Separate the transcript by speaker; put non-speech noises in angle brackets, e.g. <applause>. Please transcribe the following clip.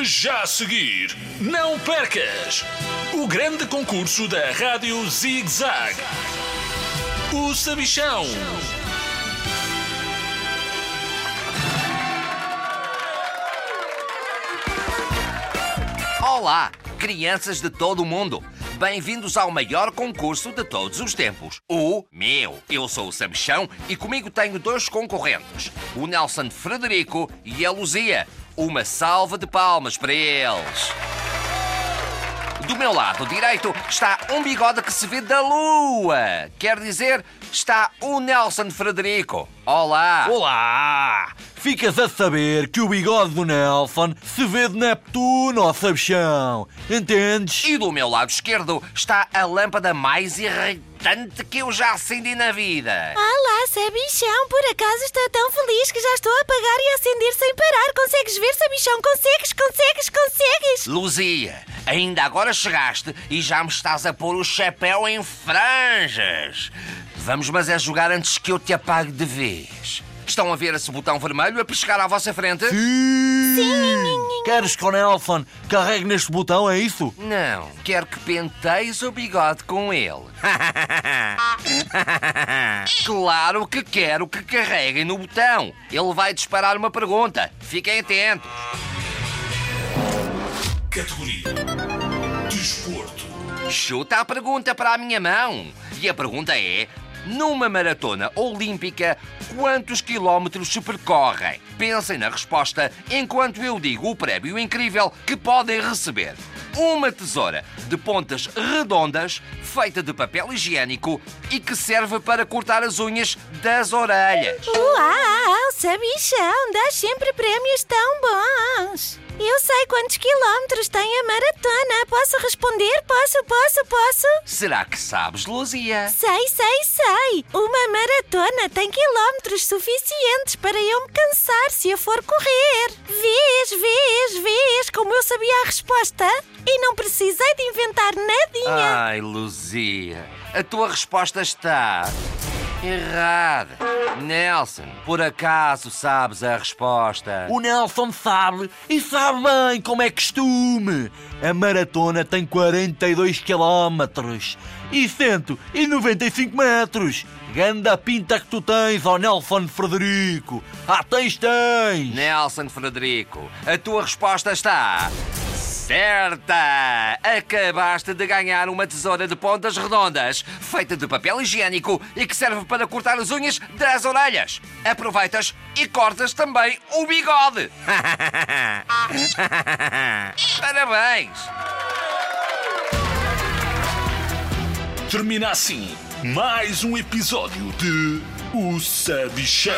Speaker 1: Já a seguir, não percas o grande concurso da Rádio Zig Zag. O Sabichão.
Speaker 2: Olá, crianças de todo o mundo. Bem-vindos ao maior concurso de todos os tempos, o meu. Eu sou o Sabichão e comigo tenho dois concorrentes, o Nelson Frederico e a Luzia. Uma salva de palmas para eles. Do meu lado direito está um bigode que se vê da lua. Quer dizer, está o Nelson Frederico. Olá!
Speaker 3: Olá! Ficas a saber que o bigode do Nelson se vê de Neptuno, ó sabichão. Entendes?
Speaker 2: E do meu lado esquerdo está a lâmpada mais irritante que eu já acendi na vida.
Speaker 4: Olá, Sabichão. Por acaso estou tão feliz que já estou a apagar e a acender sem parar. Consegues ver, Sabichão? Consegues, consegues, consegues?
Speaker 2: Luzia, ainda agora chegaste e já me estás a pôr o chapéu em franjas. Vamos, mas é jogar antes que eu te apague de vez. Estão a ver esse botão vermelho a piscar à vossa frente?
Speaker 3: Sim! Queres que o Nelson carregue neste botão, é isso?
Speaker 2: Não, quero que penteis o bigode com ele. <laughs> claro que quero que carreguem no botão. Ele vai disparar uma pergunta. Fiquem atentos.
Speaker 1: Categoria Desporto.
Speaker 2: Chuta a pergunta para a minha mão. E a pergunta é: numa maratona olímpica, quantos quilómetros se percorrem? Pensem na resposta enquanto eu digo o prémio incrível que podem receber. Uma tesoura de pontas redondas, feita de papel higiênico e que serve para cortar as unhas das orelhas.
Speaker 4: Uau, Sabichão, dás sempre prémios tão bons. Eu sei quantos quilómetros tem a maratona. Posso responder? Posso, posso, posso?
Speaker 2: Será que sabes, Luzia?
Speaker 4: Sei, sei, sei. Uma maratona tem quilómetros suficientes para eu me cansar se eu for correr. Vês, vês, vês como eu sabia a resposta? E não precisei de inventar nadinha.
Speaker 2: Ai, Luzia, a tua resposta está errada. Nelson, por acaso sabes a resposta?
Speaker 3: O Nelson sabe e sabe bem como é costume. A maratona tem 42 quilómetros e 195 metros. Ganda pinta que tu tens, ó Nelson Frederico. Ah, tens, tens.
Speaker 2: Nelson Frederico, a tua resposta está. Certa! Acabaste de ganhar uma tesoura de pontas redondas, feita de papel higiênico e que serve para cortar as unhas das orelhas. Aproveitas e cortas também o bigode. <laughs> Parabéns!
Speaker 1: Termina assim mais um episódio de O Sabichão.